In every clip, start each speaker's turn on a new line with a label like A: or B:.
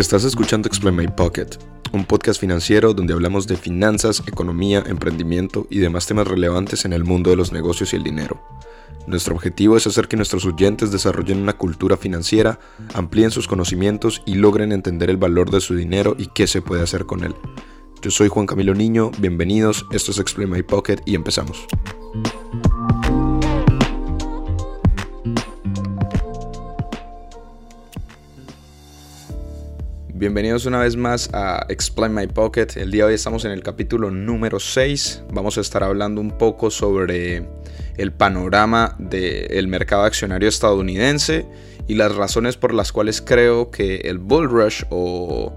A: Estás escuchando Explain My Pocket, un podcast financiero donde hablamos de finanzas, economía, emprendimiento y demás temas relevantes en el mundo de los negocios y el dinero. Nuestro objetivo es hacer que nuestros oyentes desarrollen una cultura financiera, amplíen sus conocimientos y logren entender el valor de su dinero y qué se puede hacer con él. Yo soy Juan Camilo Niño, bienvenidos, esto es Explain My Pocket y empezamos. Bienvenidos una vez más a Explain My Pocket. El día de hoy estamos en el capítulo número 6. Vamos a estar hablando un poco sobre el panorama del mercado accionario estadounidense y las razones por las cuales creo que el bull rush o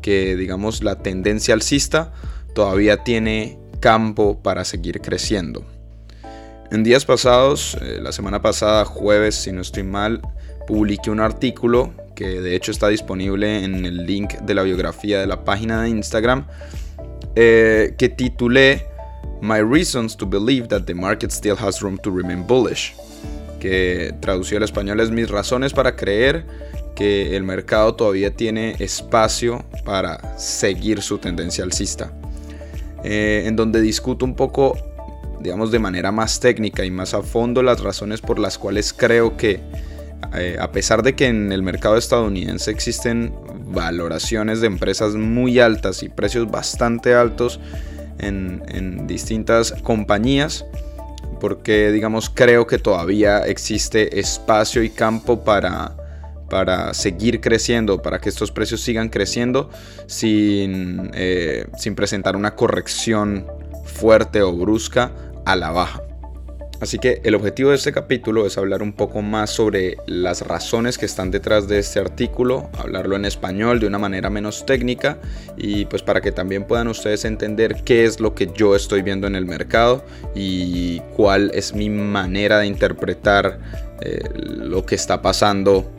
A: que digamos la tendencia alcista todavía tiene campo para seguir creciendo. En días pasados, eh, la semana pasada, jueves si no estoy mal, publiqué un artículo que de hecho está disponible en el link de la biografía de la página de Instagram, eh, que titulé My Reasons to Believe that the Market Still Has Room to Remain Bullish, que traducido al español es mis razones para creer que el mercado todavía tiene espacio para seguir su tendencia alcista, eh, en donde discuto un poco, digamos, de manera más técnica y más a fondo las razones por las cuales creo que eh, a pesar de que en el mercado estadounidense existen valoraciones de empresas muy altas y precios bastante altos en, distintas compañías, porque digamos creo que todavía existe espacio y campo para, para seguir creciendo, para que estos precios sigan creciendo sin, eh, sin presentar una corrección fuerte o brusca a la baja. Así que el objetivo de este capítulo es hablar un poco más sobre las razones que están detrás de este artículo, hablarlo en español de una manera menos técnica y pues para que también puedan ustedes entender qué es lo que yo estoy viendo en el mercado y cuál es mi manera de interpretar eh, lo que está pasando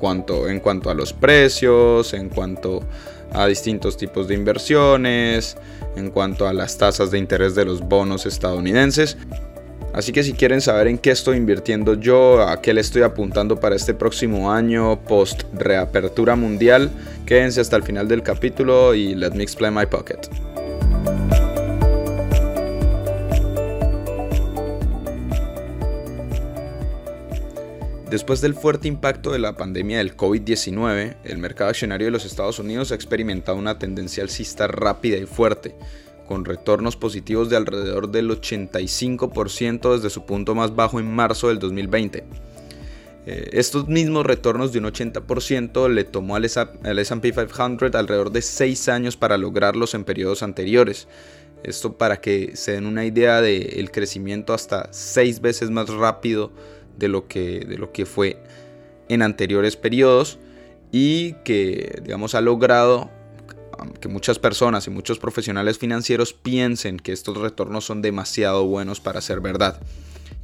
A: cuanto, en cuanto a los precios, en cuanto a distintos tipos de inversiones, en cuanto a las tasas de interés de los bonos estadounidenses. Así que si quieren saber en qué estoy invirtiendo yo, a qué le estoy apuntando para este próximo año post reapertura mundial, quédense hasta el final del capítulo y let me explain my pocket. Después del fuerte impacto de la pandemia del COVID-19, el mercado accionario de los Estados Unidos ha experimentado una tendencia alcista rápida y fuerte, con retornos positivos de alrededor del 85% desde su punto más bajo en marzo del 2020. Eh, estos mismos retornos de un 80% le tomó al SP 500 alrededor de 6 años para lograrlos en periodos anteriores. Esto para que se den una idea del crecimiento hasta 6 veces más rápido de lo, que, de lo que fue en anteriores periodos y que digamos ha logrado que muchas personas y muchos profesionales financieros piensen que estos retornos son demasiado buenos para ser verdad.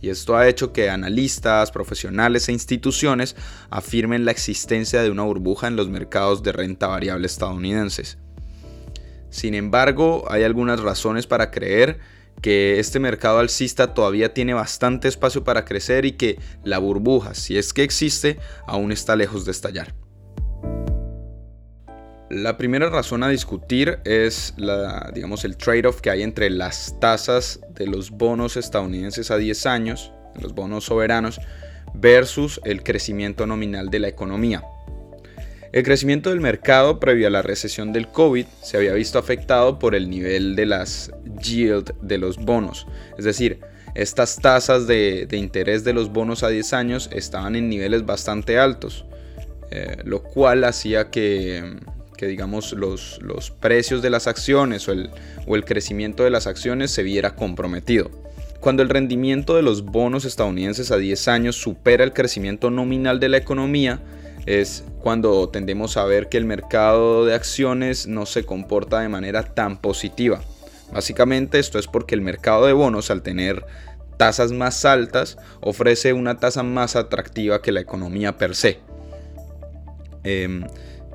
A: Y esto ha hecho que analistas, profesionales e instituciones afirmen la existencia de una burbuja en los mercados de renta variable estadounidenses. Sin embargo, hay algunas razones para creer que este mercado alcista todavía tiene bastante espacio para crecer y que la burbuja, si es que existe, aún está lejos de estallar. La primera razón a discutir es la, digamos, el trade-off que hay entre las tasas de los bonos estadounidenses a 10 años, los bonos soberanos, versus el crecimiento nominal de la economía. El crecimiento del mercado previo a la recesión del COVID se había visto afectado por el nivel de las yield de los bonos, es decir, estas tasas de, interés de los bonos a 10 años estaban en niveles bastante altos, eh, lo cual hacía que que digamos los, los precios de las acciones o el, o el crecimiento de las acciones se viera comprometido. Cuando el rendimiento de los bonos estadounidenses a 10 años supera el crecimiento nominal de la economía, es cuando tendemos a ver que el mercado de acciones no se comporta de manera tan positiva. Básicamente esto es porque el mercado de bonos al tener tasas más altas ofrece una tasa más atractiva que la economía per se. Em,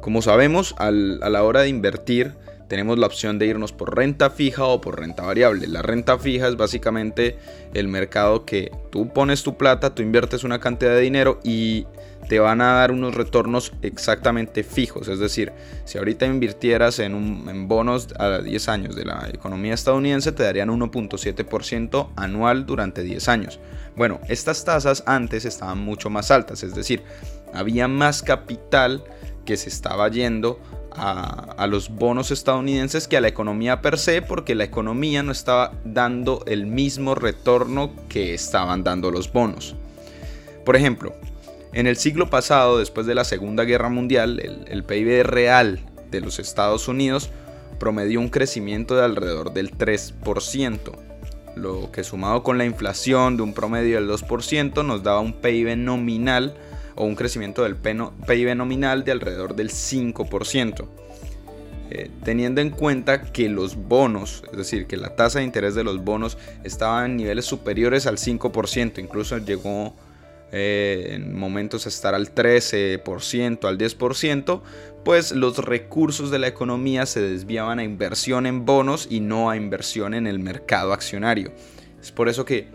A: como sabemos, a la hora de invertir tenemos la opción de irnos por renta fija o por renta variable. La renta fija es básicamente el mercado que tú pones tu plata, tú inviertes una cantidad de dinero y te van a dar unos retornos exactamente fijos. Es decir, si ahorita invirtieras en, bonos a 10 años de la economía estadounidense, te darían 1.7% anual durante 10 años. Bueno, estas tasas antes estaban mucho más altas, es decir, había más capital que se estaba yendo a, a, los bonos estadounidenses que a la economía per se, porque la economía no estaba dando el mismo retorno que estaban dando los bonos. Por ejemplo, en el siglo pasado, después de la Segunda Guerra Mundial, el, PIB real de los Estados Unidos promedió un crecimiento de alrededor del 3%, lo que sumado con la inflación de un promedio del 2% nos daba un PIB nominal o un crecimiento del PIB nominal de alrededor del 5%. Eh, teniendo en cuenta que los bonos, es decir, que la tasa de interés de los bonos estaba en niveles superiores al 5%, incluso llegó eh, en momentos estar al 13%, al 10%, pues los recursos de la economía se desviaban a inversión en bonos y no a inversión en el mercado accionario. Es por eso que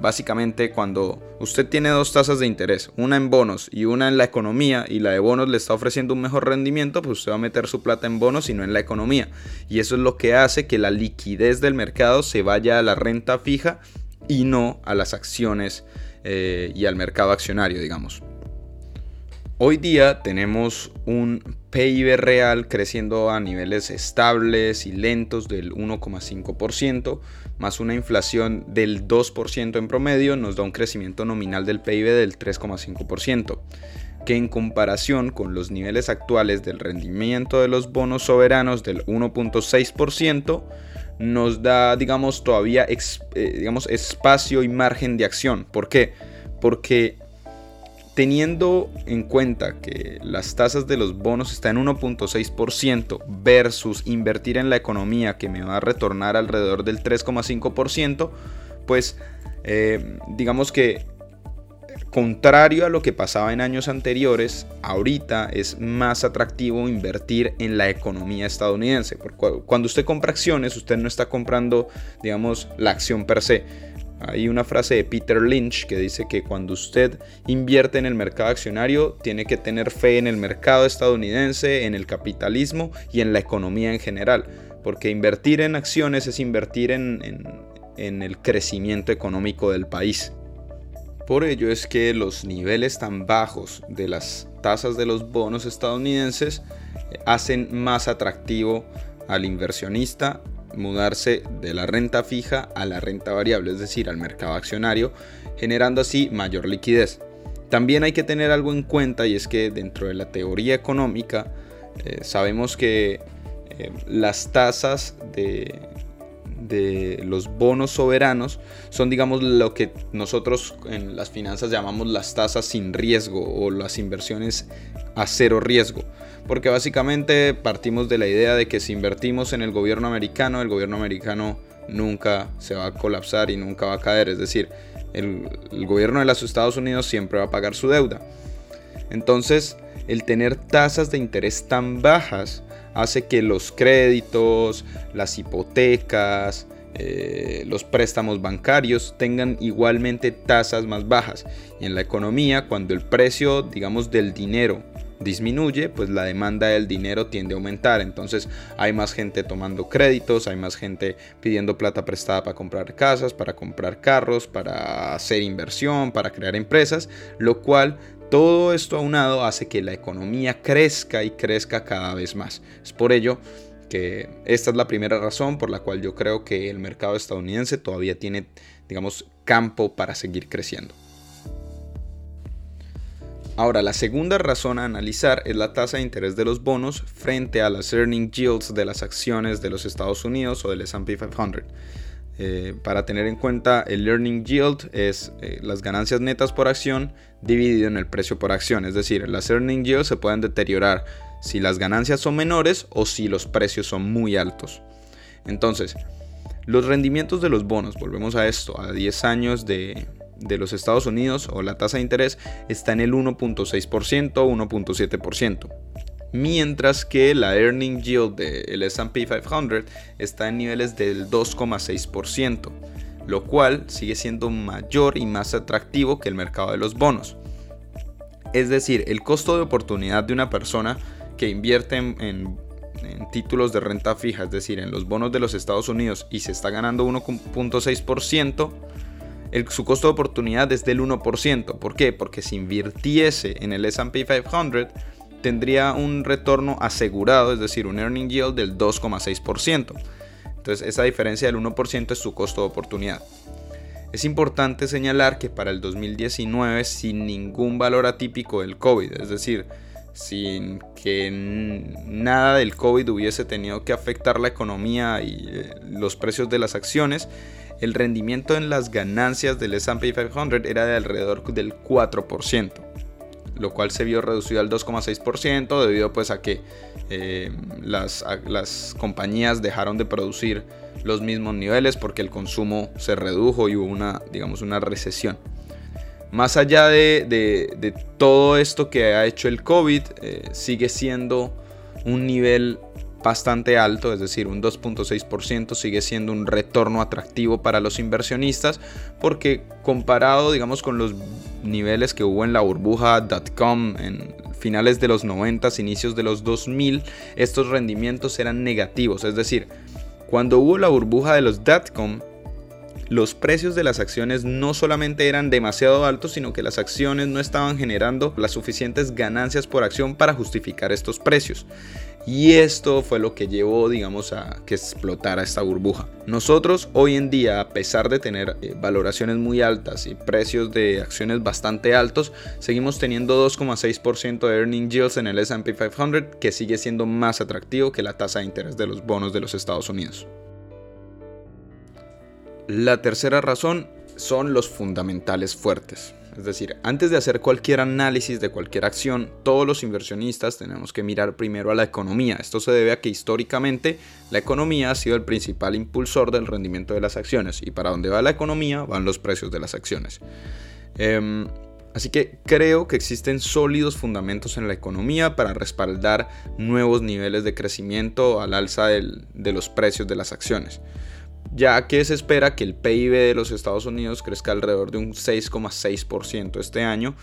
A: básicamente cuando usted tiene dos tasas de interés, una en bonos y una en la economía, y la de bonos le está ofreciendo un mejor rendimiento, pues usted va a meter su plata en bonos y no en la economía. Y eso es lo que hace que la liquidez del mercado se vaya a la renta fija y no a las acciones eh, y al mercado accionario, digamos. Hoy día tenemos un PIB real creciendo a niveles estables y lentos del 1,5%, más una inflación del 2% en promedio, nos da un crecimiento nominal del PIB del 3,5%, que en comparación con los niveles actuales del rendimiento de los bonos soberanos del 1,6%, nos da, digamos, todavía eh, digamos, espacio y margen de acción. ¿Por qué? Porque teniendo en cuenta que las tasas de los bonos están en 1.6% versus invertir en la economía que me va a retornar alrededor del 3,5%, pues eh, digamos que contrario a lo que pasaba en años anteriores, ahorita es más atractivo invertir en la economía estadounidense. Porque cuando usted compra acciones, usted no está comprando, digamos, la acción per se. Hay una frase de Peter Lynch que dice que cuando usted invierte en el mercado accionario, tiene que tener fe en el mercado estadounidense, en el capitalismo y en la economía en general. Porque invertir en acciones es invertir en, el crecimiento económico del país. Por ello es que los niveles tan bajos de las tasas de los bonos estadounidenses hacen más atractivo al inversionista mudarse de la renta fija a la renta variable, es decir, al mercado accionario, generando así mayor liquidez. También hay que tener algo en cuenta y es que dentro de la teoría económica eh, sabemos que eh, las tasas de, de los bonos soberanos son digamos lo que nosotros en las finanzas llamamos las tasas sin riesgo o las inversiones a cero riesgo. Porque básicamente partimos de la idea de que si invertimos en el gobierno americano, el gobierno americano nunca se va a colapsar y nunca va a caer. Es decir, el, gobierno de los Estados Unidos siempre va a pagar su deuda. Entonces, el tener tasas de interés tan bajas hace que los créditos, las hipotecas, eh, los préstamos bancarios tengan igualmente tasas más bajas. Y en la economía, cuando el precio, digamos, del dinero disminuye, pues la demanda del dinero tiende a aumentar. Entonces hay más gente tomando créditos, hay más gente pidiendo plata prestada para comprar casas, para comprar carros, para hacer inversión, para crear empresas, lo cual todo esto aunado hace que la economía crezca y crezca cada vez más. Es por ello que esta es la primera razón por la cual yo creo que el mercado estadounidense todavía tiene, digamos, campo para seguir creciendo. Ahora, la segunda razón a analizar es la tasa de interés de los bonos frente a las earning yields de las acciones de los Estados Unidos o del SP 500. Eh, para tener en cuenta, el earning yield es eh, las ganancias netas por acción dividido en el precio por acción. Es decir, las earning yields se pueden deteriorar si las ganancias son menores o si los precios son muy altos. Entonces, los rendimientos de los bonos, volvemos a esto, a 10 años de, de los Estados Unidos o la tasa de interés está en el 1.6% o 1.7% mientras que la earning yield del SP 500 está en niveles del 2,6%, lo cual sigue siendo mayor y más atractivo que el mercado de los bonos. Es decir, el costo de oportunidad de una persona que invierte en, títulos de renta fija, es decir, en los bonos de los Estados Unidos y se está ganando 1.6%, su costo de oportunidad es del 1%. ¿Por qué? Porque si invirtiese en el SP 500, tendría un retorno asegurado, es decir, un earning yield del 2,6%. Entonces esa diferencia del 1% es su costo de oportunidad. Es importante señalar que para el 2019, sin ningún valor atípico del COVID, es decir, sin que nada del COVID hubiese tenido que afectar la economía y eh, los precios de las acciones, el rendimiento en las ganancias del SP 500 era de alrededor del 4%, lo cual se vio reducido al 2,6% debido pues a que eh, las, las compañías dejaron de producir los mismos niveles porque el consumo se redujo y hubo una, digamos, una recesión. Más allá de, todo esto que ha hecho el COVID, eh, sigue siendo un nivel bastante alto, es decir, un 2.6% sigue siendo un retorno atractivo para los inversionistas porque comparado, digamos, con los niveles que hubo en la burbuja .com en finales de los 90, inicios de los 2000, estos rendimientos eran negativos, es decir, cuando hubo la burbuja de los .com, los precios de las acciones no solamente eran demasiado altos, sino que las acciones no estaban generando las suficientes ganancias por acción para justificar estos precios. Y esto fue lo que llevó, digamos, a que explotara esta burbuja. Nosotros hoy en día, a pesar de tener eh, valoraciones muy altas y precios de acciones bastante altos, seguimos teniendo 2,6% de earning yields en el S&P 500, que sigue siendo más atractivo que la tasa de interés de los bonos de los Estados Unidos. La tercera razón son los fundamentales fuertes. Es decir, antes de hacer cualquier análisis de cualquier acción, todos los inversionistas tenemos que mirar primero a la economía. Esto se debe a que históricamente la economía ha sido el principal impulsor del rendimiento de las acciones y para donde va la economía van los precios de las acciones. Em, así que creo que existen sólidos fundamentos en la economía para respaldar nuevos niveles de crecimiento al alza de los precios de las acciones ya que se espera que el PIB de los Estados Unidos crezca alrededor de un 6,6% este año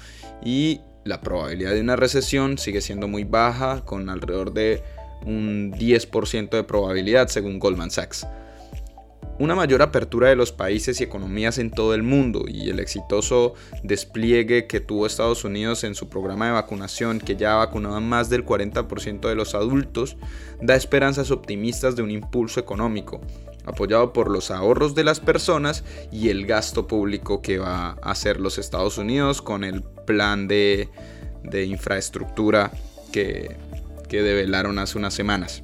A: y la probabilidad de una recesión sigue siendo muy baja, con alrededor de un 10% de probabilidad según Goldman Sachs. Una mayor apertura de los países y economías en todo el mundo y el exitoso despliegue que tuvo Estados Unidos en su programa de vacunación, que ya ha vacunado a más del 40% de los adultos, da esperanzas optimistas de un impulso económico, apoyado por los ahorros de las personas y el gasto público que va a hacer los Estados Unidos con el plan de, infraestructura que, que develaron hace unas semanas.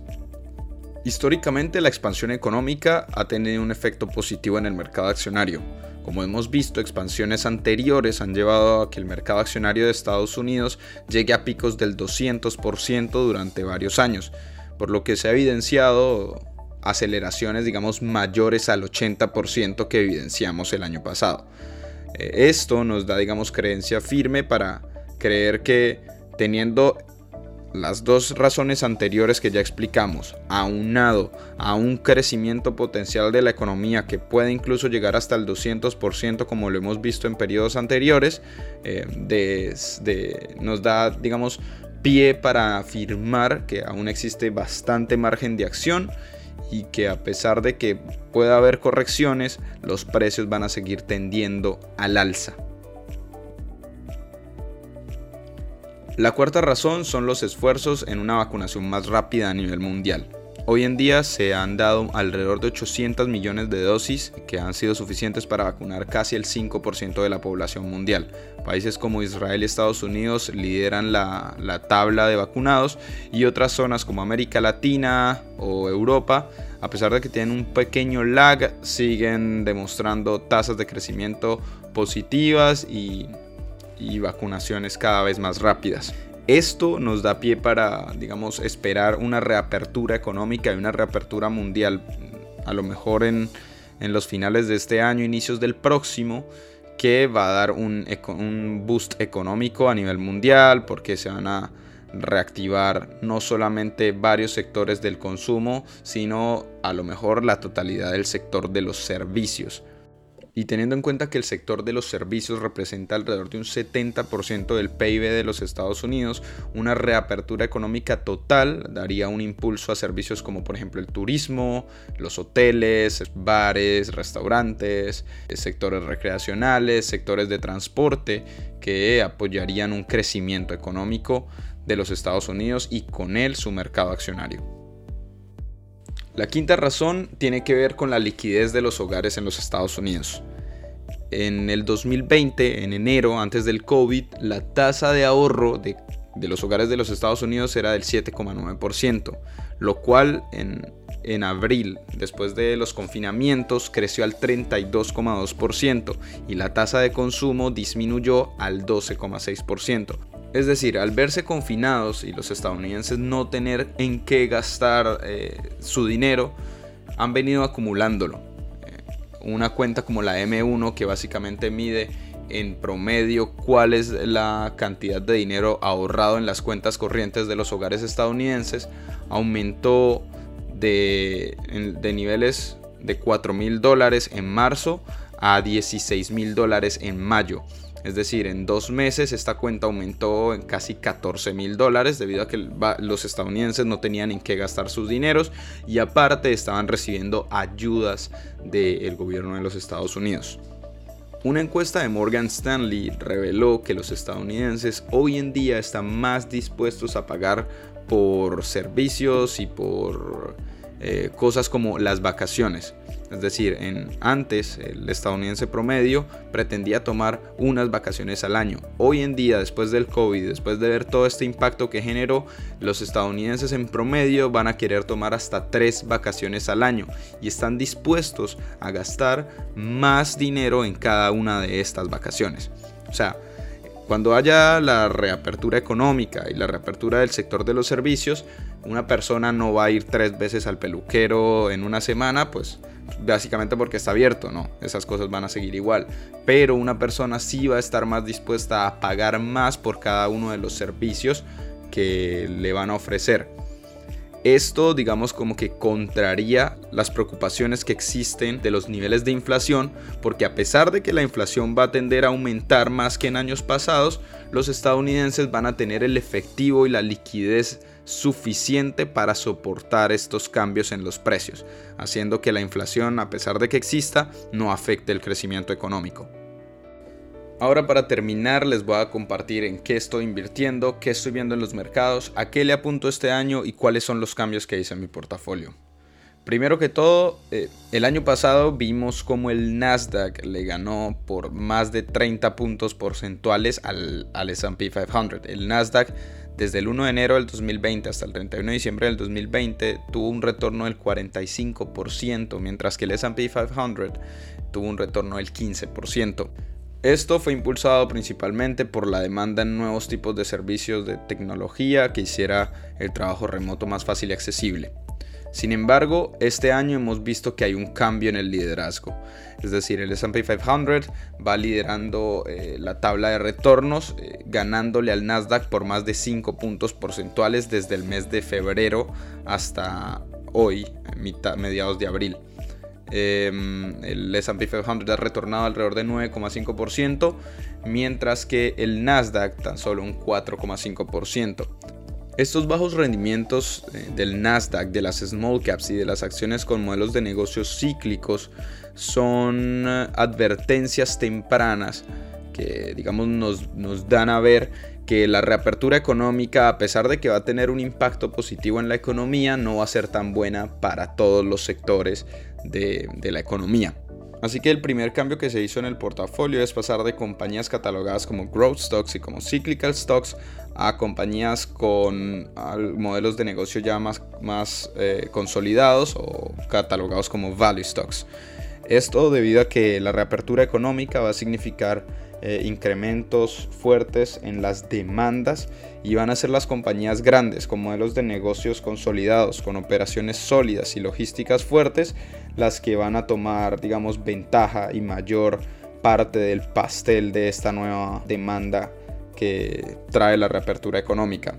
A: Históricamente la expansión económica ha tenido un efecto positivo en el mercado accionario. Como hemos visto, expansiones anteriores han llevado a que el mercado accionario de Estados Unidos llegue a picos del 200% durante varios años, por lo que se ha evidenciado aceleraciones, digamos, mayores al 80% que evidenciamos el año pasado. Eh, esto nos da, digamos, creencia firme para creer que teniendo las dos razones anteriores que ya explicamos, aunado a un crecimiento potencial de la economía que puede incluso llegar hasta el 200% como lo hemos visto en periodos anteriores, eh, nos da, digamos, pie para afirmar que aún existe bastante margen de acción y que a pesar de que pueda haber correcciones, los precios van a seguir tendiendo al alza. La cuarta razón son los esfuerzos en una vacunación más rápida a nivel mundial. Hoy en día se han dado alrededor de 800 millones de dosis que han sido suficientes para vacunar casi el 5% de la población mundial. Países como Israel y Estados Unidos lideran la, la tabla de vacunados y otras zonas como América Latina o Europa, a pesar de que tienen un pequeño lag, siguen demostrando tasas de crecimiento positivas y, y vacunaciones cada vez más rápidas. Esto nos da pie para, digamos, esperar una reapertura económica y una reapertura mundial, a lo mejor en, los finales de este año, inicios del próximo, que va a dar un, un boost económico a nivel mundial, porque se van a reactivar no solamente varios sectores del consumo, sino a lo mejor la totalidad del sector de los servicios. Y teniendo en cuenta que el sector de los servicios representa alrededor de un 70% del PIB de los Estados Unidos, una reapertura económica total daría un impulso a servicios como por ejemplo el turismo, los hoteles, bares, restaurantes, sectores recreacionales, sectores de transporte que apoyarían un crecimiento económico de los Estados Unidos y con él su mercado accionario. La quinta razón tiene que ver con la liquidez de los hogares en los Estados Unidos. En el 2020, en enero, antes del COVID, la tasa de ahorro de, los hogares de los Estados Unidos era del 7,9%, lo cual en, en abril, después de los confinamientos, creció al 32,2% y la tasa de consumo disminuyó al 12,6%. Es decir, al verse confinados y los estadounidenses no tener en qué gastar eh, su dinero, han venido acumulándolo una cuenta como la M1 que básicamente mide en promedio cuál es la cantidad de dinero ahorrado en las cuentas corrientes de los hogares estadounidenses, aumentó de, de niveles de 4 mil dólares en marzo a 16 mil dólares en mayo. Es decir, en dos meses esta cuenta aumentó en casi 14 mil dólares debido a que los estadounidenses no tenían en qué gastar sus dineros y aparte estaban recibiendo ayudas del gobierno de los Estados Unidos. Una encuesta de Morgan Stanley reveló que los estadounidenses hoy en día están más dispuestos a pagar por servicios y por eh, cosas como las vacaciones. Es decir, en, antes el estadounidense promedio pretendía tomar unas vacaciones al año. Hoy en día, después del COVID, después de ver todo este impacto que generó, los estadounidenses en promedio van a querer tomar hasta tres vacaciones al año y están dispuestos a gastar más dinero en cada una de estas vacaciones. O sea, cuando haya la reapertura económica y la reapertura del sector de los servicios, una persona no va a ir tres veces al peluquero en una semana, pues básicamente porque está abierto, no, esas cosas van a seguir igual. Pero una persona sí va a estar más dispuesta a pagar más por cada uno de los servicios que le van a ofrecer. Esto, digamos, como que contraría las preocupaciones que existen de los niveles de inflación, porque a pesar de que la inflación va a tender a aumentar más que en años pasados, los estadounidenses van a tener el efectivo y la liquidez suficiente para soportar estos cambios en los precios, haciendo que la inflación, a pesar de que exista, no afecte el crecimiento económico. Ahora para terminar les voy a compartir en qué estoy invirtiendo, qué estoy viendo en los mercados, a qué le apunto este año y cuáles son los cambios que hice en mi portafolio. Primero que todo, eh, el año pasado vimos como el Nasdaq le ganó por más de 30 puntos porcentuales al, al SP 500. El Nasdaq desde el 1 de enero del 2020 hasta el 31 de diciembre del 2020 tuvo un retorno del 45%, mientras que el SP 500 tuvo un retorno del 15%. Esto fue impulsado principalmente por la demanda en nuevos tipos de servicios de tecnología que hiciera el trabajo remoto más fácil y accesible. Sin embargo, este año hemos visto que hay un cambio en el liderazgo. Es decir, el SP 500 va liderando eh, la tabla de retornos, eh, ganándole al Nasdaq por más de 5 puntos porcentuales desde el mes de febrero hasta hoy, mediados de abril. Em, el S&P 500 ha retornado alrededor de 9,5%, mientras que el Nasdaq tan solo un 4,5%. Estos bajos rendimientos eh, del Nasdaq, de las small caps y de las acciones con modelos de negocios cíclicos son eh, advertencias tempranas que digamos nos, nos dan a ver que la reapertura económica, a pesar de que va a tener un impacto positivo en la economía, no va a ser tan buena para todos los sectores de, la economía. Así que el primer cambio que se hizo en el portafolio es pasar de compañías catalogadas como growth stocks y como cyclical stocks a compañías con modelos de negocio ya más, más eh, consolidados o catalogados como value stocks. Esto debido a que la reapertura económica va a significar eh, incrementos fuertes en las demandas y van a ser las compañías grandes con modelos de negocios consolidados, con operaciones sólidas y logísticas fuertes, las que van a tomar, digamos, ventaja y mayor parte del pastel de esta nueva demanda que trae la reapertura económica.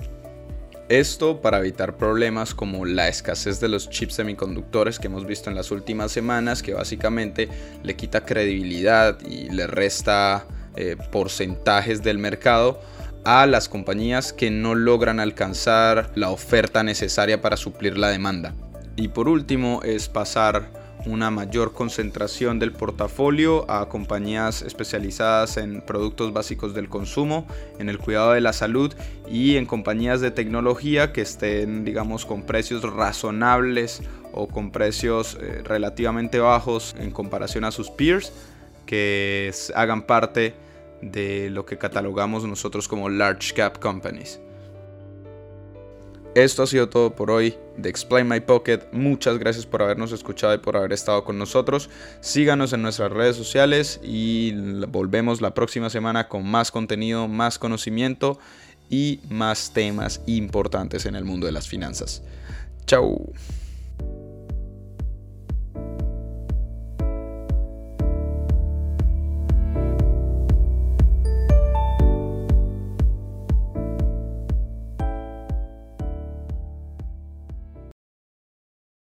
A: Esto para evitar problemas como la escasez de los chips semiconductores que hemos visto en las últimas semanas, que básicamente le quita credibilidad y le resta eh, porcentajes del mercado a las compañías que no logran alcanzar la oferta necesaria para suplir la demanda. Y por último es pasar una mayor concentración del portafolio a compañías especializadas en productos básicos del consumo, en el cuidado de la salud y en compañías de tecnología que estén, digamos, con precios razonables o con precios eh, relativamente bajos en comparación a sus peers, que hagan parte de lo que catalogamos nosotros como large cap companies. Esto ha sido todo por hoy de Explain My Pocket. Muchas gracias por habernos escuchado y por haber estado con nosotros. Síganos en nuestras redes sociales y volvemos la próxima semana con más contenido, más conocimiento y más temas importantes en el mundo de las finanzas. Chao.